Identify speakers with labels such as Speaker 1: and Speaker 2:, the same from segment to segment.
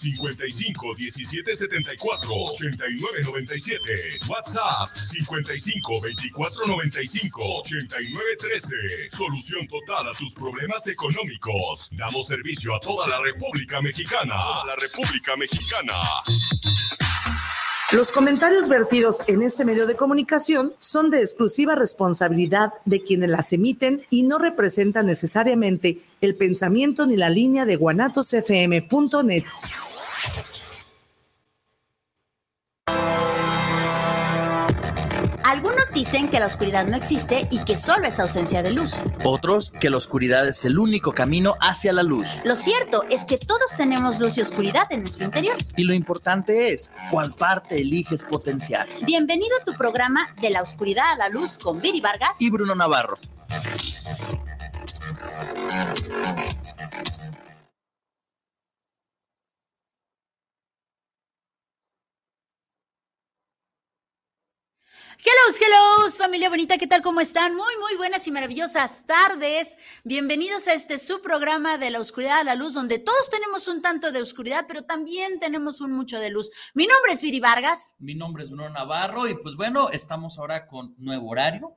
Speaker 1: 55 17 74 89 97. WhatsApp 55 24 95 89 13. Solución total a tus problemas económicos. Damos servicio a toda la República Mexicana. la República Mexicana.
Speaker 2: Los comentarios vertidos en este medio de comunicación son de exclusiva responsabilidad de quienes las emiten y no representan necesariamente el pensamiento ni la línea de guanatosfm.net.
Speaker 3: Algunos dicen que la oscuridad no existe y que solo es ausencia de luz.
Speaker 4: Otros que la oscuridad es el único camino hacia la luz.
Speaker 3: Lo cierto es que todos tenemos luz y oscuridad en nuestro interior.
Speaker 4: Y lo importante es cuál parte eliges potenciar.
Speaker 3: Bienvenido a tu programa De la oscuridad a la luz con Viri Vargas
Speaker 4: y Bruno Navarro.
Speaker 3: Hello, hello, familia bonita, ¿qué tal? ¿Cómo están? Muy, muy buenas y maravillosas tardes. Bienvenidos a este su programa de la oscuridad a la luz, donde todos tenemos un tanto de oscuridad, pero también tenemos un mucho de luz. Mi nombre es Viri Vargas.
Speaker 4: Mi nombre es Bruno Navarro y pues bueno, estamos ahora con nuevo horario,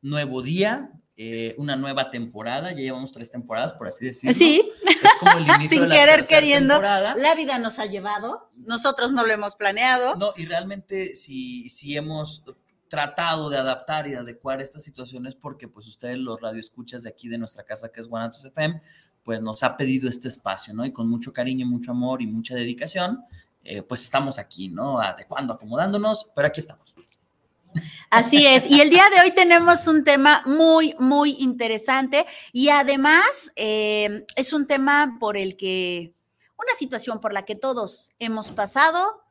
Speaker 4: nuevo día, eh, una nueva temporada, ya llevamos tres temporadas, por así decirlo.
Speaker 3: Sí, es como el inicio sin querer queriendo. La vida nos ha llevado, nosotros no lo hemos planeado.
Speaker 4: No, y realmente si, si hemos tratado de adaptar y adecuar estas situaciones porque pues ustedes los radioescuchas de aquí de nuestra casa que es Guanatos FM, pues nos ha pedido este espacio, ¿no? Y con mucho cariño, mucho amor y mucha dedicación, eh, pues estamos aquí, ¿no? Adecuando, acomodándonos, pero aquí estamos.
Speaker 3: Así es. Y el día de hoy tenemos un tema muy, muy interesante y además eh, es un tema por el que, una situación por la que todos hemos pasado,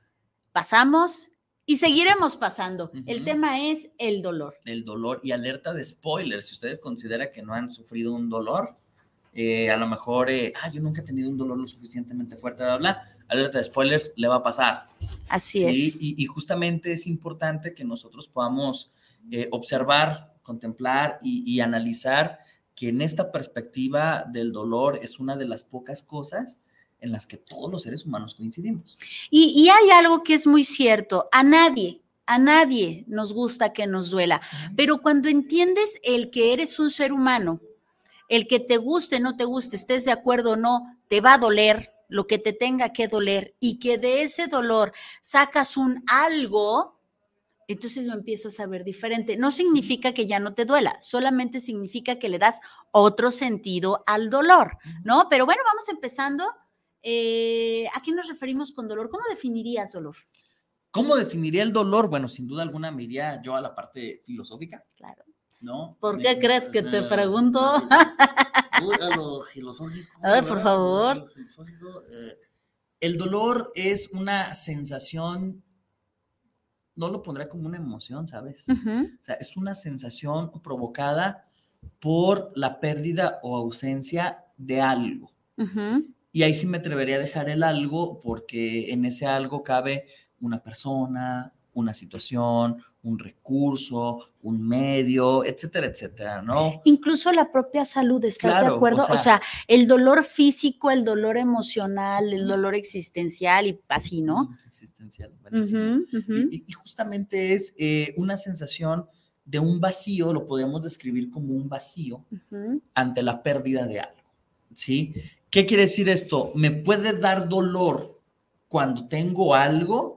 Speaker 3: pasamos y seguiremos pasando. El tema es el dolor.
Speaker 4: El dolor y alerta de spoiler. Si ustedes consideran que no han sufrido un dolor, eh, a lo mejor, eh, ah, yo nunca he tenido un dolor lo suficientemente fuerte, bla, bla, alerta de spoilers, le va a pasar.
Speaker 3: Así es.
Speaker 4: Y, y, justamente es importante que nosotros podamos eh, observar, contemplar y, y analizar que en esta perspectiva del dolor es una de las pocas cosas en las que todos los seres humanos coincidimos.
Speaker 3: Y, hay algo que es muy cierto, a nadie, a nadie nos gusta que nos duela, pero cuando entiendes el que eres un ser humano, el que te guste, no te guste, estés de acuerdo o no, te va a doler lo que te tenga que doler y que de ese dolor sacas un algo, entonces lo empiezas a ver diferente. No significa que ya no te duela, solamente significa que le das otro sentido al dolor, ¿no? Pero bueno, vamos empezando eh, ¿A qué nos referimos con dolor? ¿Cómo definirías dolor?
Speaker 4: ¿Cómo definiría el dolor? Bueno, sin duda alguna me iría yo a la parte filosófica.
Speaker 3: Claro.
Speaker 4: ¿No?
Speaker 3: ¿Por qué crees que te pregunto?
Speaker 4: a lo filosófico.
Speaker 3: A ver, por favor.
Speaker 4: Eh, el dolor es una sensación, no lo pondré como una emoción, ¿sabes? O sea, es una sensación provocada por la pérdida o ausencia de algo. Y ahí sí me atrevería a dejar el algo porque en ese algo cabe una persona, una situación, un recurso, un medio, etcétera, etcétera, ¿no?
Speaker 3: Incluso la propia salud, ¿estás de acuerdo? O sea, el dolor físico, el dolor emocional, el dolor existencial y así, ¿no?
Speaker 4: Existencial, Y, justamente es eh, una sensación de un vacío, lo podemos describir como un vacío ante la pérdida de algo, ¿sí? ¿Qué quiere decir esto? ¿Me puede dar dolor cuando tengo algo?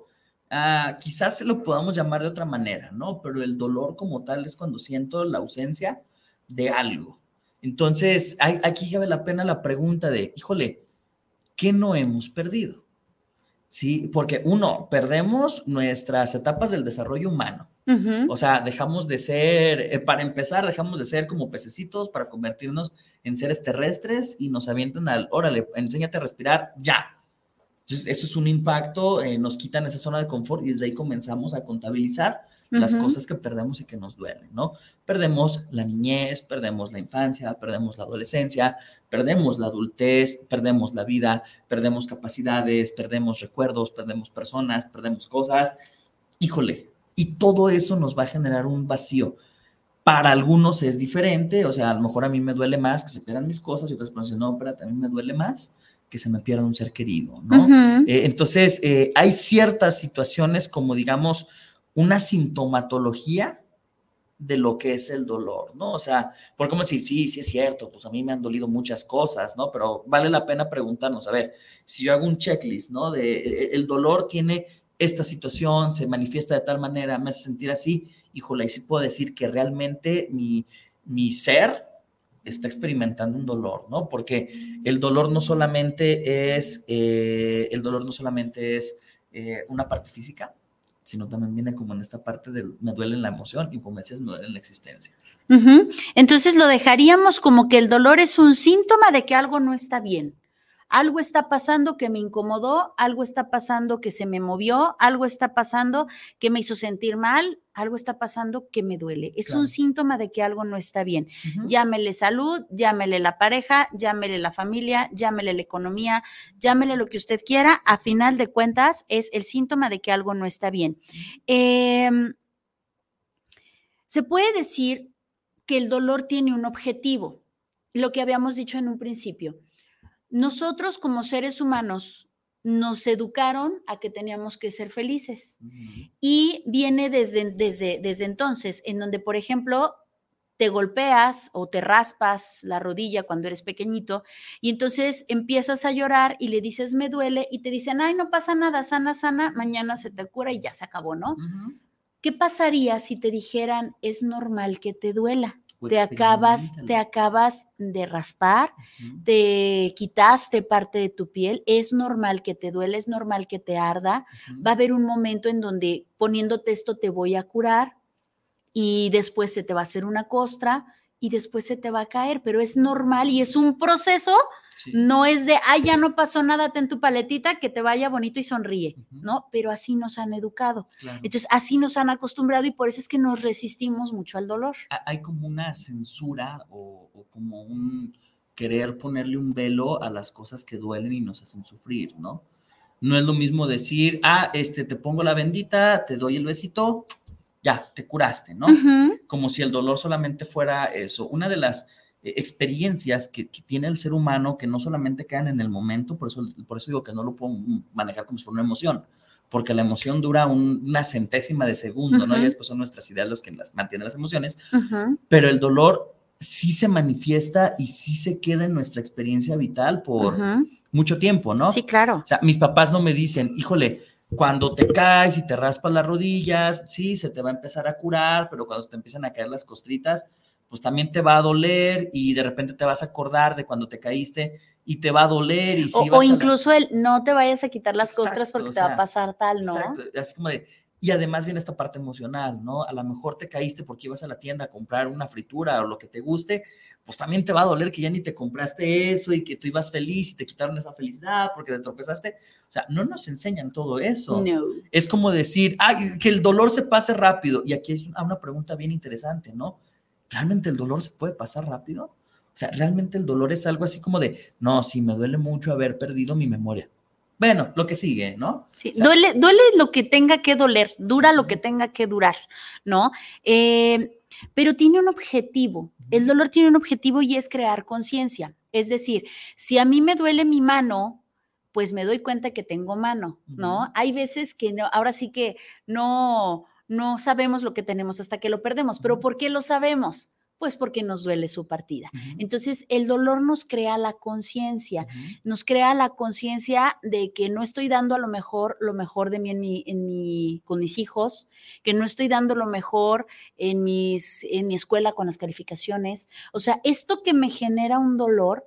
Speaker 4: Ah, quizás se lo podamos llamar de otra manera, ¿no? Pero el dolor como tal es cuando siento la ausencia de algo. Entonces, aquí cabe la pena la pregunta de, híjole, ¿qué no hemos perdido? Sí, porque uno, perdemos nuestras etapas del desarrollo humano. O sea, dejamos de ser, eh, para empezar, dejamos de ser como pececitos para convertirnos en seres terrestres y nos avientan al, órale, enséñate a respirar ya. Entonces, eso es un impacto, eh, nos quitan esa zona de confort y desde ahí comenzamos a contabilizar las cosas que perdemos y que nos duelen, ¿no? Perdemos la niñez, perdemos la infancia, perdemos la adolescencia, perdemos la adultez, perdemos la vida, perdemos capacidades, perdemos recuerdos, perdemos personas, perdemos cosas. Híjole, y todo eso nos va a generar un vacío. Para algunos es diferente, o sea, a lo mejor a mí me duele más que se pierdan mis cosas y otras personas dicen, no, espérate, a mí me duele más que se me pierda un ser querido, ¿no? Eh, entonces, eh, hay ciertas situaciones como, digamos, una sintomatología de lo que es el dolor, ¿no? O sea, por cómo decir, sí, sí es cierto, pues a mí me han dolido muchas cosas, ¿no? Pero vale la pena preguntarnos, a ver, si yo hago un checklist, ¿no? De e, e, el dolor tiene esta situación, se manifiesta de tal manera, me hace sentir así, híjole, y sí puedo decir que realmente mi, mi ser está experimentando un dolor, ¿no? Porque el dolor no solamente es, eh, el dolor no solamente es eh, una parte física, sino también viene como en esta parte de me duele la emoción y como decías, me duele la existencia.
Speaker 3: Entonces lo dejaríamos como que el dolor es un síntoma de que algo no está bien algo está pasando que me incomodó, algo está pasando que se me movió, algo está pasando que me hizo sentir mal, algo está pasando que me duele. Es un síntoma de que algo no está bien. Llámele salud, llámele la pareja, llámele la familia, llámele la economía, llámele lo que usted quiera. A final de cuentas, es el síntoma de que algo no está bien. Em, se puede decir que el dolor tiene un objetivo, lo que habíamos dicho en un principio nosotros como seres humanos nos educaron a que teníamos que ser felices. Y viene desde, desde, desde entonces, en donde, por ejemplo, te golpeas o te raspas la rodilla cuando eres pequeñito y entonces empiezas a llorar y le dices me duele y te dicen, ay, no pasa nada, sana, sana, mañana se te cura y ya se acabó, ¿no? ¿Qué pasaría si te dijeran es normal que te duela? Te acabas, te acabas de raspar, te quitaste parte de tu piel, es normal que te duele, es normal que te arda, va a haber un momento en donde poniéndote esto te voy a curar y después se te va a hacer una costra y después se te va a caer, pero es normal y es un proceso no es de, ay, ya no pasó nada, ten tu paletita, que te vaya bonito y sonríe, ¿no? Pero así nos han educado. Entonces, así nos han acostumbrado y por eso es que nos resistimos mucho al dolor.
Speaker 4: Hay como una censura o, como un querer ponerle un velo a las cosas que duelen y nos hacen sufrir, ¿no? No es lo mismo decir, ah, este, te pongo la bendita, te doy el besito, ya, te curaste, ¿no? Como si el dolor solamente fuera eso. Una de las experiencias que, tiene el ser humano que no solamente quedan en el momento, por eso, por eso digo que no lo puedo manejar como si fuera una emoción, porque la emoción dura una centésima de segundo, ¿no? Y después son nuestras ideas los que las mantienen las emociones, pero el dolor sí se manifiesta y sí se queda en nuestra experiencia vital por mucho tiempo, ¿no?
Speaker 3: Sí, claro.
Speaker 4: O sea, mis papás no me dicen, híjole, cuando te caes y te raspas las rodillas, sí, se te va a empezar a curar, pero cuando te empiezan a caer las costritas, pues también te va a doler y de repente te vas a acordar de cuando te caíste y te va a doler. Y
Speaker 3: o, incluso el no te vayas a quitar las costras porque te va a pasar tal, ¿no? Exacto,
Speaker 4: así como de, y además viene esta parte emocional, ¿no? A lo mejor te caíste porque ibas a la tienda a comprar una fritura o lo que te guste, pues también te va a doler que ya ni te compraste eso y que tú ibas feliz y te quitaron esa felicidad porque te tropezaste. O sea, no nos enseñan todo eso. No. Es como decir, ay, que el dolor se pase rápido. Y aquí hay una pregunta bien interesante, ¿no? ¿Realmente el dolor se puede pasar rápido? O sea, realmente el dolor es algo así como de, no, sí, me duele mucho haber perdido mi memoria. Bueno, lo que sigue, ¿no?
Speaker 3: Sí, duele, duele lo que tenga que doler, dura lo que tenga que durar, ¿no? Eh, pero tiene un objetivo. El dolor tiene un objetivo y es crear conciencia. Es decir, si a mí me duele mi mano, pues me doy cuenta que tengo mano, ¿no? Hay veces que no, ahora sí que no, no sabemos lo que tenemos hasta que lo perdemos. ¿Pero por qué lo sabemos? Pues porque nos duele su partida. Entonces, el dolor nos crea la conciencia, nos crea la conciencia de que no estoy dando a lo mejor lo mejor de mí en mi, en mi, con mis hijos, que no estoy dando lo mejor en, mis, en mi escuela con las calificaciones. O sea, esto que me genera un dolor,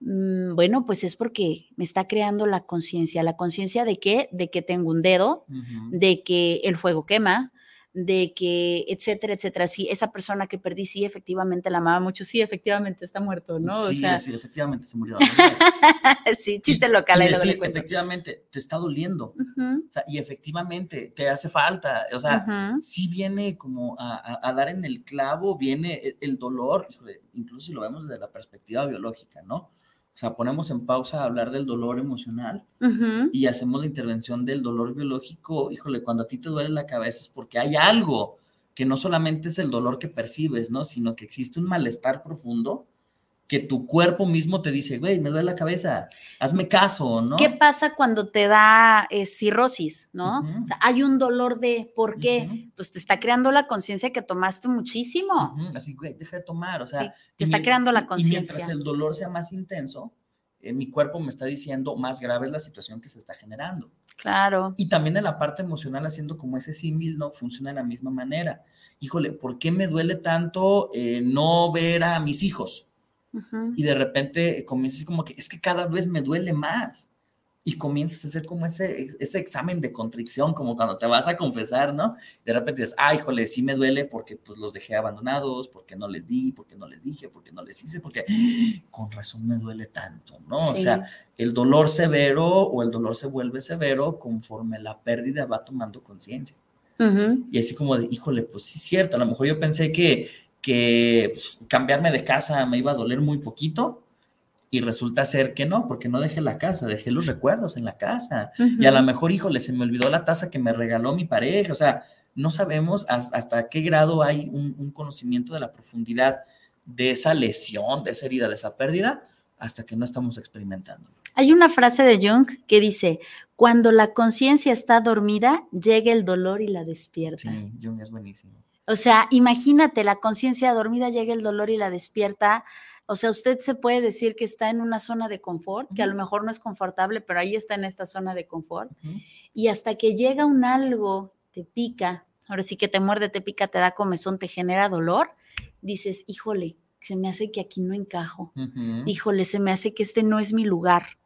Speaker 3: mm, bueno, pues es porque me está creando la conciencia. ¿La conciencia de qué? De que tengo un dedo, de que el fuego quema, de que, etcétera, etcétera. Sí, esa persona que perdí, sí, efectivamente la amaba mucho, sí, efectivamente está muerto, ¿no?
Speaker 4: Sí, sí, efectivamente se murió.
Speaker 3: sí, chiste local.
Speaker 4: Y, sí, efectivamente, te está doliendo. o sea, y efectivamente, te hace falta. O sea, sí viene como a, dar en el clavo, viene el, dolor, incluso si lo vemos desde la perspectiva biológica, ¿no? O sea, ponemos en pausa a hablar del dolor emocional y hacemos la intervención del dolor biológico. Híjole, cuando a ti te duele la cabeza es porque hay algo que no solamente es el dolor que percibes, ¿no? Sino que existe un malestar profundo que tu cuerpo mismo te dice, güey, me duele la cabeza, hazme caso, ¿no?
Speaker 3: ¿Qué pasa cuando te da eh, cirrosis, no? O sea, hay un dolor de, ¿por qué? Pues te está creando la conciencia que tomaste muchísimo.
Speaker 4: Así, güey, deja de tomar, o sea.
Speaker 3: te está creando la conciencia.
Speaker 4: Y mientras el dolor sea más intenso, eh, mi cuerpo me está diciendo más grave es la situación que se está generando.
Speaker 3: Claro.
Speaker 4: Y también en la parte emocional, haciendo como ese símil, no funciona de la misma manera. Híjole, ¿por qué me duele tanto eh, no ver a mis hijos? Y de repente comienzas como que es que cada vez me duele más. Y comienzas a hacer como ese, ese examen de contrición, como cuando te vas a confesar, ¿no? De repente dices, ay, híjole, sí me duele porque pues los dejé abandonados, porque no les di, porque no les dije, porque no les hice, porque con razón me duele tanto, ¿no? O sea, el dolor severo o el dolor se vuelve severo conforme la pérdida va tomando conciencia. Y así como de, híjole, pues sí es cierto, a lo mejor yo pensé que que cambiarme de casa me iba a doler muy poquito y resulta ser que no, porque no dejé la casa, dejé los recuerdos en la casa. Y a lo mejor, híjole, se me olvidó la taza que me regaló mi pareja. O sea, no sabemos hasta, qué grado hay un, conocimiento de la profundidad de esa lesión, de esa herida, de esa pérdida, hasta que no estamos experimentando.
Speaker 3: Hay una frase de Jung que dice, cuando la conciencia está dormida, llega el dolor y la despierta.
Speaker 4: Sí, Jung es buenísimo.
Speaker 3: O sea, imagínate, la conciencia dormida llega el dolor y la despierta. O sea, usted se puede decir que está en una zona de confort, que a lo mejor no es confortable, pero ahí está en esta zona de confort. Y hasta que llega un algo, te pica, ahora sí que te muerde, te pica, te da comezón, te genera dolor, dices, híjole, se me hace que aquí no encajo. Híjole, se me hace que este no es mi lugar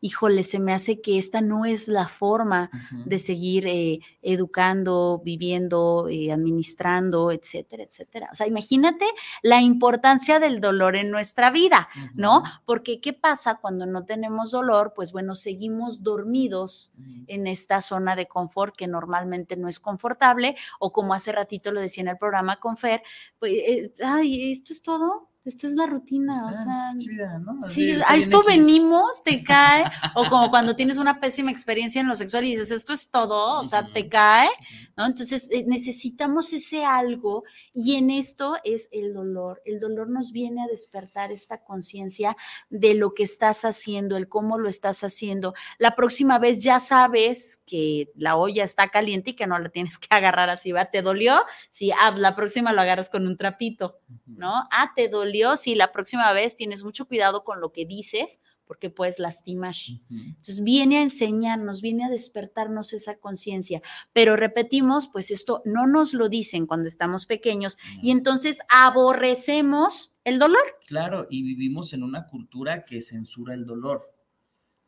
Speaker 3: híjole, se me hace que esta no es la forma de seguir eh, educando, viviendo, eh, administrando, etcétera, etcétera. O sea, imagínate la importancia del dolor en nuestra vida, ¿no? Porque ¿qué pasa cuando no tenemos dolor? Pues bueno, seguimos dormidos en esta zona de confort que normalmente no es confortable o como hace ratito lo decía en el programa con Fer, pues, eh, ay, esto es todo, esta es la rutina, o sea, sí, a esto venimos, te cae, o como cuando tienes una pésima experiencia en lo sexual y dices, esto es todo, o sea, te cae, ¿no? Entonces eh, necesitamos ese algo y en esto es el dolor. El dolor nos viene a despertar esta conciencia de lo que estás haciendo, el cómo lo estás haciendo. La próxima vez ya sabes que la olla está caliente y que no la tienes que agarrar así, ¿va? ¿Te dolió? Sí, ah, la próxima lo agarras con un trapito, ¿no? Ah, te dolió si la próxima vez tienes mucho cuidado con lo que dices porque puedes lastimar. Entonces viene a enseñarnos, viene a despertarnos esa conciencia, pero repetimos, pues esto no nos lo dicen cuando estamos pequeños y entonces aborrecemos el dolor.
Speaker 4: Claro, y vivimos en una cultura que censura el dolor.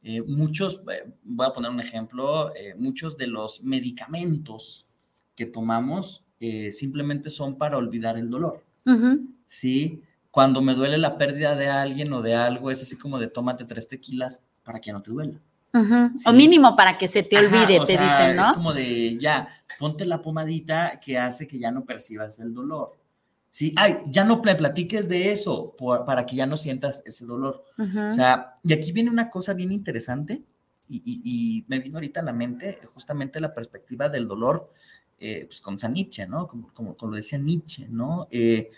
Speaker 4: Eh, muchos, eh, voy a poner un ejemplo, eh, muchos de los medicamentos que tomamos simplemente son para olvidar el dolor. ¿Sí? Cuando me duele la pérdida de alguien o de algo, es así como de tómate tres tequilas para que no te duela.
Speaker 3: O mínimo para que se te olvide, te dicen, ¿no?
Speaker 4: Es como de ya, ponte la pomadita que hace que ya no percibas el dolor. Sí, ay, ya no platiques de eso para que ya no sientas ese dolor. O sea, y aquí viene una cosa bien interesante y, me vino ahorita a la mente justamente la perspectiva del dolor, eh, pues con San Nietzsche, ¿no? Como, como, como, lo decía Nietzsche, ¿no? Eh,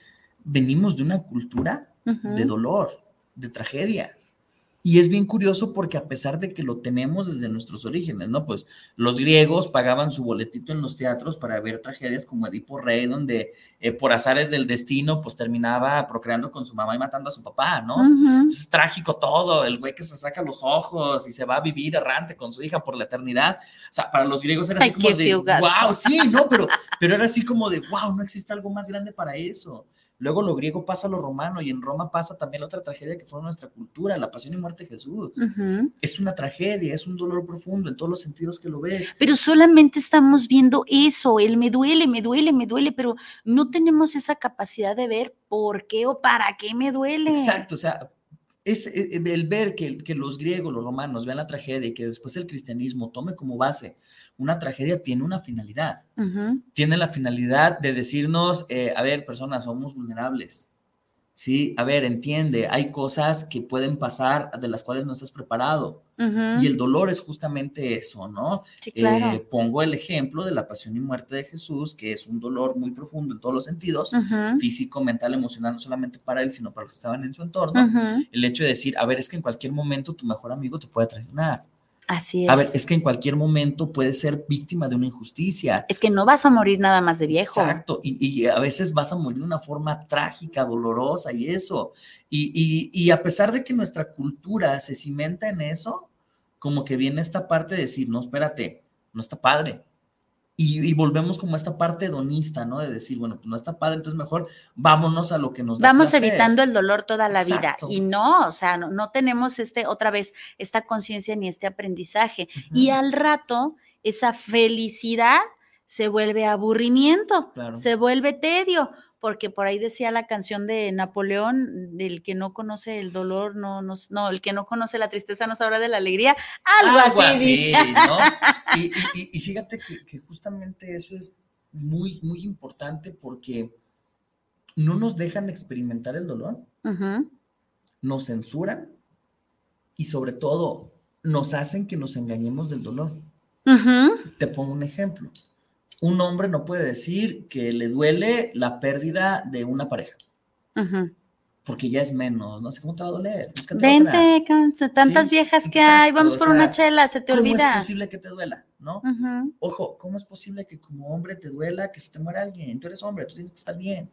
Speaker 4: venimos de una cultura de dolor, de tragedia. Y es bien curioso porque a pesar de que lo tenemos desde nuestros orígenes, ¿no? Pues los griegos pagaban su boletito en los teatros para ver tragedias como Edipo Rey, donde eh, por azares del destino, pues terminaba procreando con su mamá y matando a su papá, ¿no? Es trágico todo, el güey que se saca los ojos y se va a vivir errante con su hija por la eternidad. O sea, para los griegos era así como de, wow, sí, no, pero, pero era así como de, wow, no existe algo más grande para eso. Luego lo griego pasa a lo romano y en Roma pasa también la otra tragedia que fue nuestra cultura, la pasión y muerte de Jesús. Es una tragedia, es un dolor profundo en todos los sentidos que lo ves.
Speaker 3: Pero solamente estamos viendo eso, el me duele, me duele, me duele, pero no tenemos esa capacidad de ver por qué o para qué me duele.
Speaker 4: Exacto, o sea, es eh, eh, el ver que, que, los griegos, los romanos vean la tragedia y que después el cristianismo tome como base una tragedia, tiene una finalidad. Tiene la finalidad de decirnos, eh, a ver, personas, somos vulnerables. Sí, a ver, entiende, hay cosas que pueden pasar de las cuales no estás preparado. Y el dolor es justamente eso, ¿no? Eh, pongo el ejemplo de la pasión y muerte de Jesús, que es un dolor muy profundo en todos los sentidos, físico, mental, emocional, no solamente para él, sino para los que estaban en su entorno. El hecho de decir, a ver, es que en cualquier momento tu mejor amigo te puede traicionar.
Speaker 3: Así es.
Speaker 4: A ver, es que en cualquier momento puedes ser víctima de una injusticia.
Speaker 3: Es que no vas a morir nada más de viejo.
Speaker 4: Exacto, y, a veces vas a morir de una forma trágica, dolorosa y eso. Y, y, a pesar de que nuestra cultura se cimenta en eso, como que viene esta parte de decir, no, espérate, no está padre. Y, volvemos como a esta parte hedonista, ¿no? De decir, bueno, pues no está padre, entonces mejor vámonos a lo que nos
Speaker 3: da Vamos evitando el dolor toda la vida. Y no, o sea, no, tenemos este, otra vez, esta conciencia ni este aprendizaje. Y al rato, esa felicidad se vuelve aburrimiento, se vuelve tedio, porque por ahí decía la canción de Napoleón, el que no conoce el dolor, no, no, no el que no conoce la tristeza no sabrá de la alegría, algo, así. ¿no?
Speaker 4: Y, fíjate que, justamente eso es muy, muy importante porque no nos dejan experimentar el dolor, nos censuran y sobre todo nos hacen que nos engañemos del dolor. Te pongo un ejemplo un hombre no puede decir que le duele la pérdida de una pareja. Porque ya es menos, no sé cómo te va a doler.
Speaker 3: Vente, tantas viejas que hay, vamos por una chela, se te olvida.
Speaker 4: ¿Cómo es posible que te duela? ¿No? Ojo, ¿cómo es posible que como hombre te duela que se te muera alguien? Tú eres hombre, tú tienes que estar bien.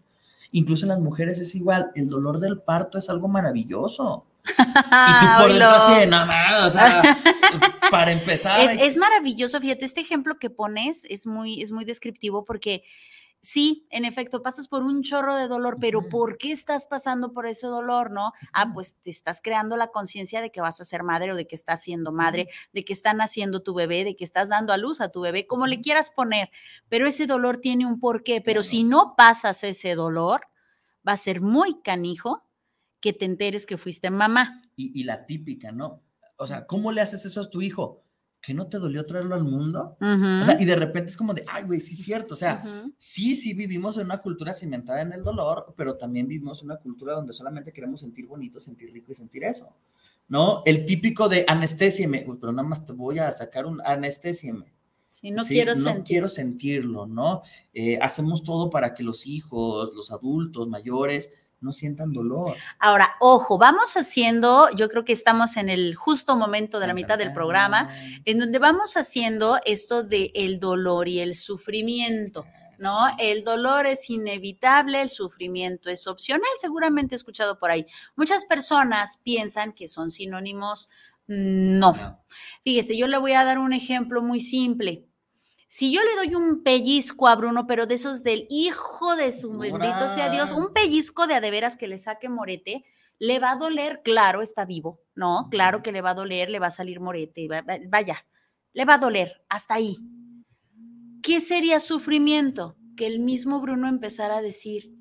Speaker 4: Incluso en las mujeres es igual, el dolor del parto es algo maravilloso. Y tú por dentro así, nada, o sea, para empezar.
Speaker 3: Es, maravilloso, fíjate, este ejemplo que pones es muy, es muy descriptivo porque sí, en efecto, pasas por un chorro de dolor, pero ¿por qué estás pasando por ese dolor, no? Ah, pues te estás creando la conciencia de que vas a ser madre o de que estás siendo madre, de que está naciendo tu bebé, de que estás dando a luz a tu bebé, como le quieras poner, pero ese dolor tiene un porqué, pero si no pasas ese dolor, va a ser muy canijo que te enteres que fuiste mamá.
Speaker 4: Y, y la típica, ¿no? O sea, ¿cómo le haces eso a tu hijo? ¿que no te dolió traerlo al mundo? o sea, y de repente es como de, ay, güey, sí es cierto. O sea, sí, sí vivimos en una cultura cimentada en el dolor, pero también vivimos en una cultura donde solamente queremos sentir bonito, sentir rico y sentir eso. ¿No? El típico de anestesieme, pero nada más te voy a sacar un anestesieme.
Speaker 3: Sí, no quiero
Speaker 4: no quiero sentirlo, ¿no? Eh, hacemos todo para que los hijos, los adultos mayores, no sientan dolor.
Speaker 3: Ahora, ojo, vamos haciendo, yo creo que estamos en el justo momento de la mitad del programa, en donde vamos haciendo esto de el dolor y el sufrimiento. ¿no? El dolor es inevitable, el sufrimiento es opcional, seguramente he escuchado por ahí. Muchas personas piensan que son sinónimos, no. Fíjese, yo le voy a dar un ejemplo muy simple. Si yo le doy un pellizco a Bruno, pero de esos del hijo de su bendito sea Dios, un pellizco de adeveras que le saque morete, le va a doler, claro, está vivo, ¿no? Claro que le va a doler, le va a salir morete, vaya, le va a doler, hasta ahí. ¿Qué sería sufrimiento? Que el mismo Bruno empezara a decir,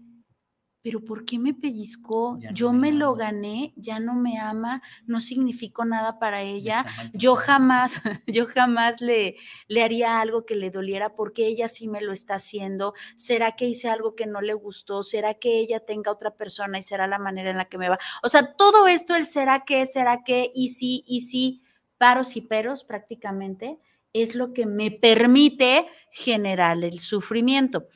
Speaker 3: pero ¿por qué me pellizcó? yo me, lo gané, ya no me ama, no significó nada para ella. Yo jamás, yo jamás le, le haría algo que le doliera porque ella sí me lo está haciendo. ¿Será que hice algo que no le gustó? ¿Será que ella tenga otra persona y será la manera en la que me va? O sea, todo esto, el será que, será que, y sí, y sí, paros y peros prácticamente, es lo que me permite generar el sufrimiento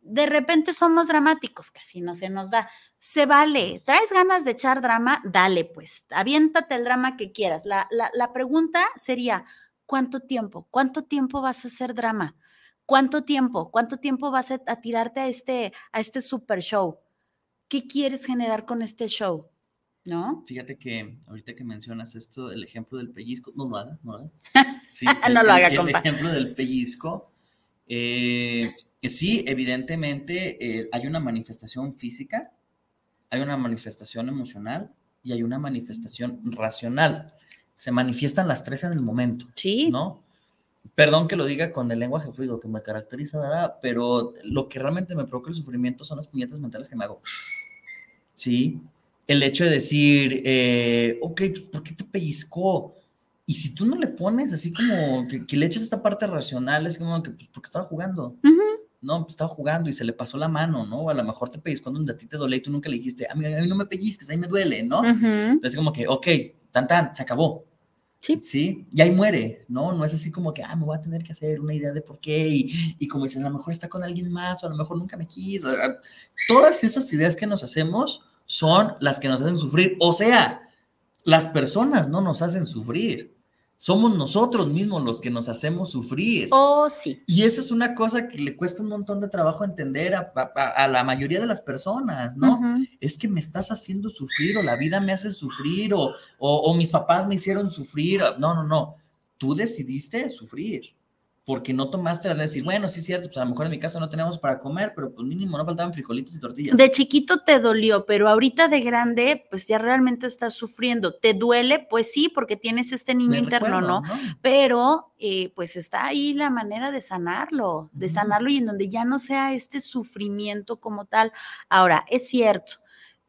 Speaker 3: de repente somos dramáticos, casi no se nos da. Se vale, traes ganas de echar drama, dale pues, aviéntate el drama que quieras. La, pregunta sería, ¿cuánto tiempo? ¿Cuánto tiempo vas a hacer drama? ¿Cuánto tiempo? ¿Cuánto tiempo vas a, tirarte a este, a este super show? ¿Qué quieres generar con este show? ¿No?
Speaker 4: Fíjate que ahorita que mencionas esto, el ejemplo del pellizco, no lo haga, no lo haga.
Speaker 3: Sí, no lo haga,
Speaker 4: el, el ejemplo del pellizco, eh, sí, evidentemente eh, hay una manifestación física hay una manifestación emocional y hay una manifestación racional. Se manifiestan las tres en el momento.
Speaker 3: Sí.
Speaker 4: ¿No? Perdón que lo diga con el lenguaje fluido que me caracteriza, ¿verdad? Pero lo que realmente me provoca el sufrimiento son las puñetas mentales que me hago. Sí. El hecho de decir, eh, ok, pues, ¿por qué te pellizcó? Y si tú no le pones así como que, le echas esta parte racional, es como que, pues, porque estaba jugando. No, pues estaba jugando y se le pasó la mano, ¿no? O a lo mejor te pellizcó donde a ti te duele y tú nunca le dijiste, a mí, a mí no me pellizques, a mí me duele, ¿no? Entonces, como que, ok, tan, tan, se acabó.
Speaker 3: Sí.
Speaker 4: Sí, y ahí muere, ¿no? No es así como que, ah, me voy a tener que hacer una idea de por qué, y, y como dices, a lo mejor está con alguien más, o a lo mejor nunca me quiso. Todas esas ideas que nos hacemos son las que nos hacen sufrir. O sea, las personas no nos hacen sufrir somos nosotros mismos los que nos hacemos sufrir.
Speaker 3: Oh, sí.
Speaker 4: Y eso es una cosa que le cuesta un montón de trabajo entender a, la mayoría de las personas, ¿no? Es que me estás haciendo sufrir o la vida me hace sufrir o, o mis papás me hicieron sufrir. No, no, no. Tú decidiste sufrir porque no tomaste la de decir, bueno, sí es cierto, pues a lo mejor en mi casa no tenemos para comer, pero pues mínimo no faltaban frijolitos y tortillas.
Speaker 3: De chiquito te dolió, pero ahorita de grande, pues ya realmente estás sufriendo. ¿Te duele? Pues sí, porque tienes este niño interno, ¿no? Pero eh, pues está ahí la manera de sanarlo, de sanarlo y en donde ya no sea este sufrimiento como tal. Ahora, es cierto,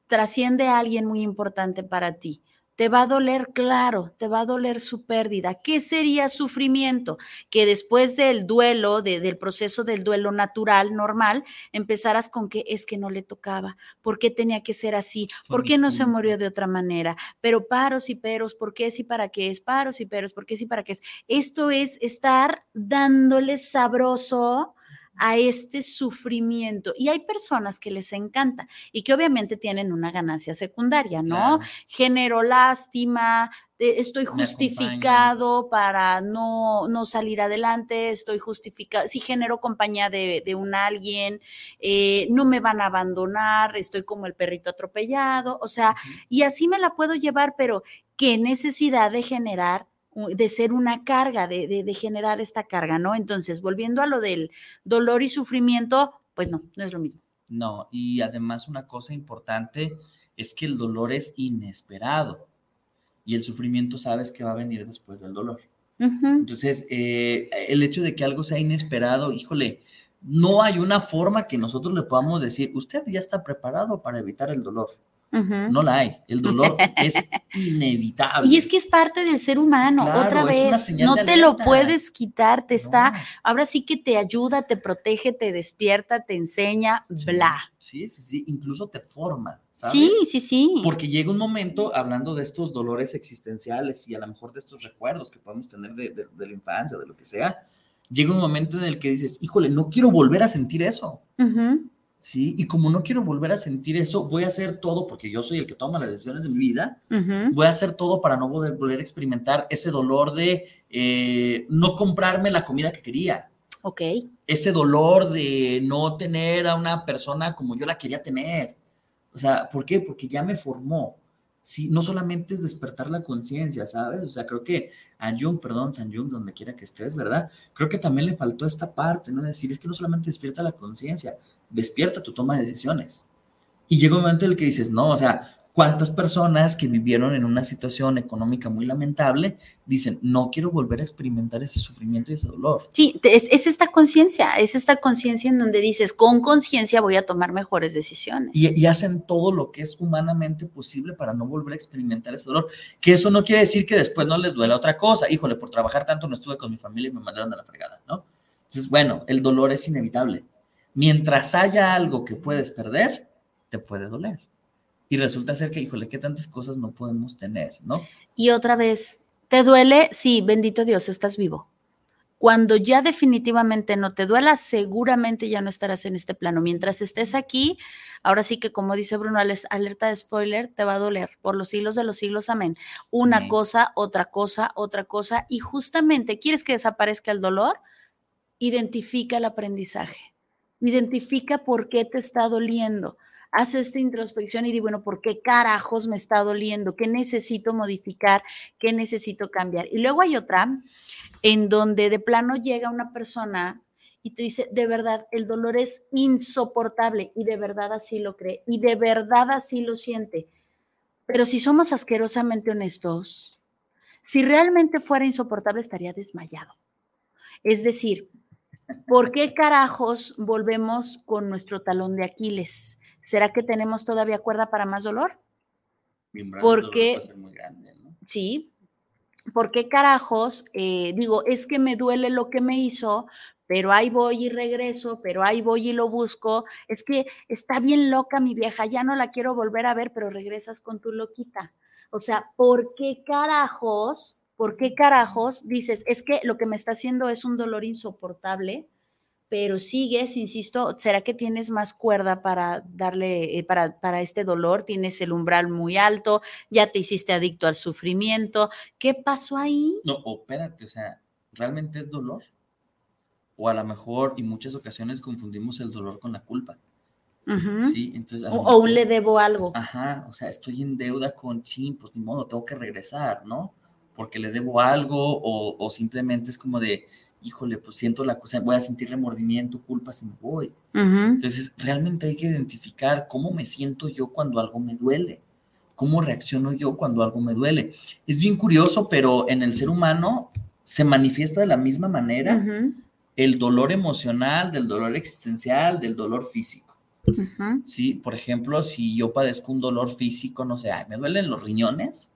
Speaker 3: trasciende a alguien muy importante para ti te va a doler, claro, te va a doler su pérdida. ¿Qué sería sufrimiento? Que después del duelo, del proceso del duelo natural, normal, empezaras con que es que no le tocaba, ¿por qué tenía que ser así? ¿Por qué no se murió de otra manera? Pero paros y peros, ¿por qué sí para qué es? Paros y peros, ¿por qué sí para qué es? Esto es estar dándole sabroso a este sufrimiento. Y hay personas que les encanta y que obviamente tienen una ganancia secundaria, ¿no? Genero lástima, estoy justificado para no, no, salir adelante, estoy justificado, si genero compañía de, un alguien, eh, no me van a abandonar, estoy como el perrito atropellado, o sea, y así me la puedo llevar, pero qué necesidad de generar de ser una carga, de, de, generar esta carga, ¿no? Entonces, volviendo a lo del dolor y sufrimiento, pues no, no es lo mismo.
Speaker 4: No, y además una cosa importante es que el dolor es inesperado y el sufrimiento sabes que va a venir después del dolor. Entonces, eh, el hecho de que algo sea inesperado, híjole, no hay una forma que nosotros le podamos decir, usted ya está preparado para evitar el dolor. No la hay. El dolor es inevitable.
Speaker 3: Y es que es parte del ser humano. Otra vez, no te lo puedes quitar. Te está, ahora sí que te ayuda, te protege, te despierta, te enseña, bla.
Speaker 4: Sí, sí, sí. Incluso te forma. ¿sabes?
Speaker 3: Sí, sí, sí.
Speaker 4: Porque llega un momento, hablando de estos dolores existenciales y a lo mejor de estos recuerdos que podemos tener de, de, de la infancia, de lo que sea, llega un momento en el que dices, híjole, no quiero volver a sentir eso. ¿Sí? Y como no quiero volver a sentir eso, voy a hacer todo, porque yo soy el que toma las decisiones de mi vida, voy a hacer todo para no volver, volver a experimentar ese dolor de eh, no comprarme la comida que quería.
Speaker 3: Ok.
Speaker 4: Ese dolor de no tener a una persona como yo la quería tener. O sea, ¿por qué? Porque ya me formó. Sí, no solamente es despertar la conciencia, ¿sabes? O sea, creo que a Jung, perdón, San Jung, donde quiera que estés, ¿verdad? Creo que también le faltó esta parte, ¿no? Decir, es que no solamente despierta la conciencia, despierta tu toma de decisiones. Y llega un momento en el que dices, no, o sea, ¿Cuántas personas que vivieron en una situación económica muy lamentable dicen, no quiero volver a experimentar ese sufrimiento y ese dolor?
Speaker 3: Sí, es, esta conciencia, es esta conciencia en donde dices, con conciencia voy a tomar mejores decisiones.
Speaker 4: Y, hacen todo lo que es humanamente posible para no volver a experimentar ese dolor. Que eso no quiere decir que después no les duela otra cosa. Híjole, por trabajar tanto no estuve con mi familia y me mandaron a la fregada, ¿no? Entonces, bueno, el dolor es inevitable. Mientras haya algo que puedes perder, te puede doler. Y resulta ser que, híjole, qué tantas cosas no podemos tener, ¿no?
Speaker 3: Y otra vez, ¿te duele? Sí, bendito Dios, estás vivo. Cuando ya definitivamente no te duela, seguramente ya no estarás en este plano. Mientras estés aquí, ahora sí que como dice Bruno, alerta de spoiler, te va a doler por los siglos de los siglos, amén. Una cosa, otra cosa, otra cosa. Y justamente, ¿quieres que desaparezca el dolor? Identifica el aprendizaje. Identifica por qué te está doliendo haz esta introspección y di, bueno, ¿por qué carajos me está doliendo? ¿Qué necesito modificar? ¿Qué necesito cambiar? Y luego hay otra en donde de plano llega una persona y te dice, de verdad, el dolor es insoportable y de verdad así lo cree y de verdad así lo siente. Pero si somos asquerosamente honestos, si realmente fuera insoportable estaría desmayado. Es decir, ¿por qué carajos volvemos con nuestro talón de Aquiles? ¿Será que tenemos todavía cuerda para más dolor? Porque, sí, ¿por qué carajos? Eh, digo, es que me duele lo que me hizo, pero ahí voy y regreso, pero ahí voy y lo busco. Es que está bien loca mi vieja, ya no la quiero volver a ver, pero regresas con tu loquita. O sea, ¿por qué carajos? ¿Por qué carajos dices, es que lo que me está haciendo es un dolor insoportable? Pero sigues, insisto, ¿será que tienes más cuerda para darle, eh, para, para este dolor? Tienes el umbral muy alto, ya te hiciste adicto al sufrimiento. ¿Qué pasó ahí?
Speaker 4: No, espérate, o sea, ¿realmente es dolor? O a lo mejor, y muchas ocasiones confundimos el dolor con la culpa. Sí, entonces.
Speaker 3: O, aún le debo algo.
Speaker 4: Ajá, o sea, estoy en deuda con chin, pues ni modo, tengo que regresar, ¿no? Porque le debo algo, o, o simplemente es como de, híjole, pues siento la cosa, voy a sentir remordimiento, culpa si me voy. Entonces, realmente hay que identificar cómo me siento yo cuando algo me duele, cómo reacciono yo cuando algo me duele. Es bien curioso, pero en el ser humano se manifiesta de la misma manera el dolor emocional, del dolor existencial, del dolor físico. Sí, por ejemplo, si yo padezco un dolor físico, no sé, me duelen los riñones,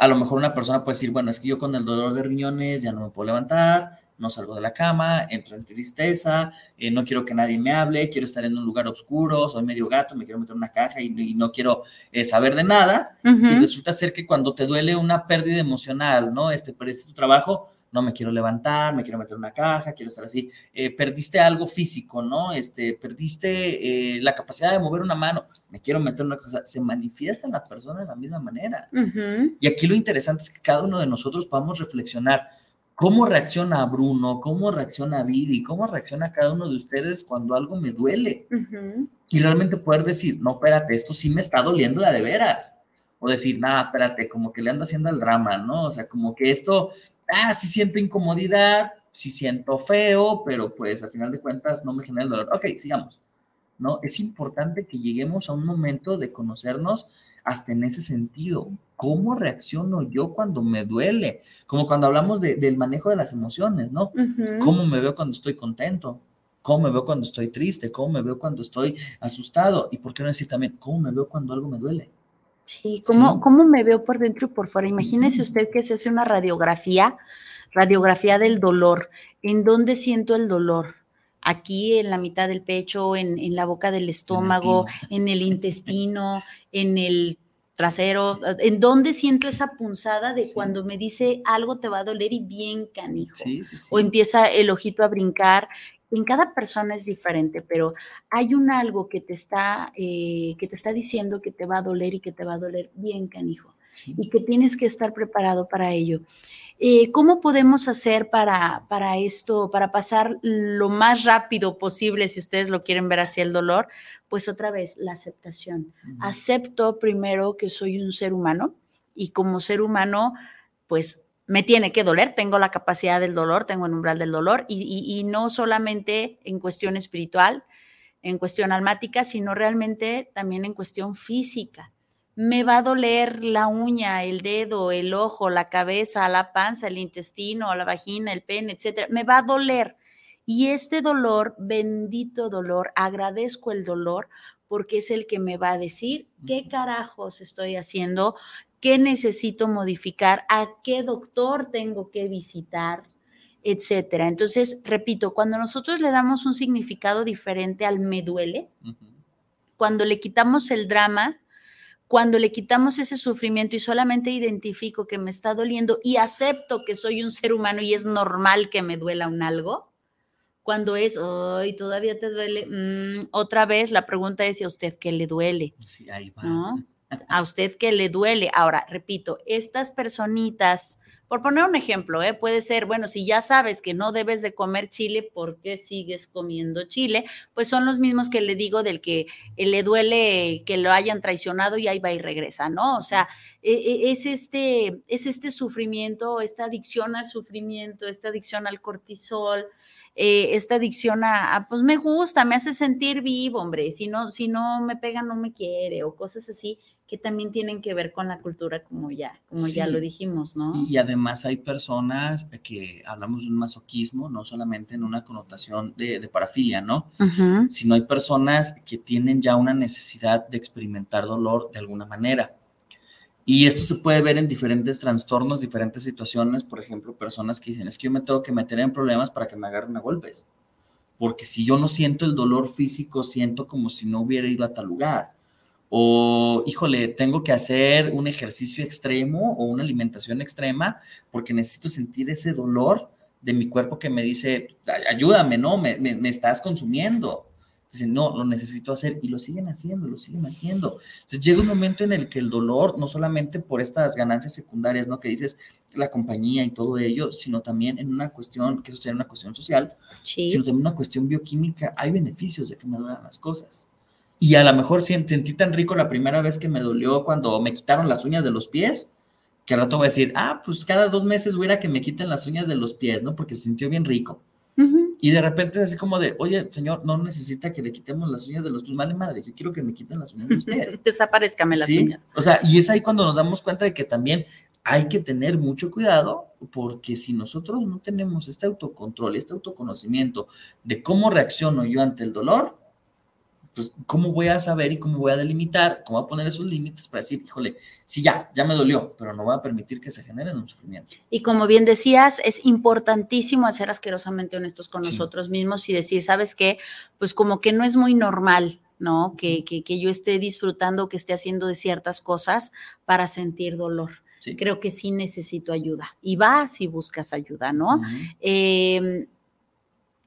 Speaker 4: a lo mejor una persona puede decir, bueno, es que yo con el dolor de riñones ya no me puedo levantar, no salgo de la cama, entro en tristeza, eh, no quiero que nadie me hable, quiero estar en un lugar oscuro, soy medio gato, me quiero meter en una caja y, no quiero eh, saber de nada. Y resulta ser que cuando te duele una pérdida emocional, ¿no? Este, perdiste tu trabajo, no me quiero levantar, me quiero meter una caja, quiero estar así. Eh, perdiste algo físico, ¿no? Este, perdiste eh, la capacidad de mover una mano, me quiero meter una cosa. Se manifiesta en la persona de la misma manera. Y aquí lo interesante es que cada uno de nosotros podamos reflexionar cómo reacciona Bruno, cómo reacciona Billy, cómo reacciona cada uno de ustedes cuando algo me duele. Y realmente poder decir, no, espérate, esto sí me está doliendo de, de veras o decir, nada, espérate, como que le ando haciendo el drama, ¿no? O sea, como que esto ah, sí siento incomodidad, sí siento feo, pero pues al final de cuentas no me genera el dolor. Ok, sigamos. ¿No? Es importante que lleguemos a un momento de conocernos hasta en ese sentido. ¿Cómo reacciono yo cuando me duele? Como cuando hablamos del manejo de las emociones, ¿no? ¿Cómo me veo cuando estoy contento? ¿Cómo me veo cuando estoy triste? ¿Cómo me veo cuando estoy asustado? Y por qué no decir también, ¿cómo me veo cuando algo me duele?
Speaker 3: Sí, ¿cómo, ¿cómo me veo por dentro y por fuera? Imagínese usted que se hace una radiografía, radiografía del dolor. ¿En dónde siento el dolor? Aquí en la mitad del pecho, en, la boca del estómago, en el intestino, en el trasero, ¿en dónde siento esa punzada de cuando me dice algo te va a doler y bien canijo? Sí, o empieza el ojito a brincar en cada persona es diferente, pero hay un algo que te está, eh, que te está diciendo que te va a doler y que te va a doler bien, canijo, y que tienes que estar preparado para ello. Eh, ¿Cómo podemos hacer para, para esto, para pasar lo más rápido posible, si ustedes lo quieren ver hacia el dolor? Pues otra vez, la aceptación. Acepto primero que soy un ser humano y como ser humano, pues me tiene que doler, tengo la capacidad del dolor, tengo el umbral del dolor y, no solamente en cuestión espiritual, en cuestión almática, sino realmente también en cuestión física. Me va a doler la uña, el dedo, el ojo, la cabeza, la panza, el intestino, la vagina, el pene, etcétera. Me va a doler. Y este dolor, bendito dolor, agradezco el dolor porque es el que me va a decir qué carajos estoy haciendo, qué necesito modificar, a qué doctor tengo que visitar, etcétera. Entonces, repito, cuando nosotros le damos un significado diferente al me duele, cuando le quitamos el drama, cuando le quitamos ese sufrimiento y solamente identifico que me está doliendo y acepto que soy un ser humano y es normal que me duela un algo, cuando es, hoy todavía te duele, mm, otra vez la pregunta es, ¿y a usted qué le duele?
Speaker 4: Sí, ahí va
Speaker 3: a usted que le duele. Ahora, repito, estas personitas Por poner un ejemplo, ¿eh? puede ser, bueno, si ya sabes que no debes de comer chile, ¿por qué sigues comiendo chile? Pues son los mismos que le digo del que eh, le duele que lo hayan traicionado y ahí va y regresa, ¿no? O sea, e, e, es este, es este sufrimiento, esta adicción al sufrimiento, esta adicción al cortisol, eh, esta adicción a, pues me gusta, me hace sentir vivo, hombre, si no, si no me pega, no me quiere, o cosas así que también tienen que ver con la cultura, como ya, como ya lo dijimos, ¿no?
Speaker 4: Y además hay personas que hablamos de un masoquismo, no solamente en una connotación de, parafilia, ¿no? Sino hay personas que tienen ya una necesidad de experimentar dolor de alguna manera. Y esto se puede ver en diferentes trastornos, diferentes situaciones, por ejemplo, personas que dicen, es que yo me tengo que meter en problemas para que me agarren a golpes, porque si yo no siento el dolor físico, siento como si no hubiera ido a tal lugar. O, híjole, tengo que hacer un ejercicio extremo o una alimentación extrema porque necesito sentir ese dolor de mi cuerpo que me dice, ayúdame, ¿no? Me, me, me estás consumiendo. Dicen, no, lo necesito hacer y lo siguen haciendo, lo siguen haciendo. Entonces llega un momento en el que el dolor, no solamente por estas ganancias secundarias, ¿no? Que dices la compañía y todo ello, sino también en una cuestión, que eso sería una cuestión social, sino también una cuestión bioquímica, hay beneficios de que me duelan las cosas. Y a lo mejor sentí tan rico la primera vez que me dolió cuando me quitaron las uñas de los pies, que al rato voy a decir, ah, pues cada dos meses voy a, ir a que me quiten las uñas de los pies, ¿no? Porque se sintió bien rico. Y de repente es así como de, oye, señor, no necesita que le quitemos las uñas de los pies. Vale, madre, yo quiero que me quiten las uñas de los pies.
Speaker 3: Desaparezcame las uñas.
Speaker 4: O sea, y es ahí cuando nos damos cuenta de que también hay que tener mucho cuidado porque si nosotros no tenemos este autocontrol, este autoconocimiento de cómo reacciono yo ante el dolor, pues, ¿cómo voy a saber y cómo voy a delimitar, cómo voy a poner esos límites para decir, híjole, sí, ya, ya me dolió, pero no voy a permitir que se genere un sufrimiento?
Speaker 3: Y como bien decías, es importantísimo ser asquerosamente honestos con nosotros mismos y decir, ¿sabes qué? Pues como que no es muy normal, ¿no? Que, que, que yo esté disfrutando, que esté haciendo de ciertas cosas para sentir dolor. Creo que sí necesito ayuda. Y vas y buscas ayuda, ¿no?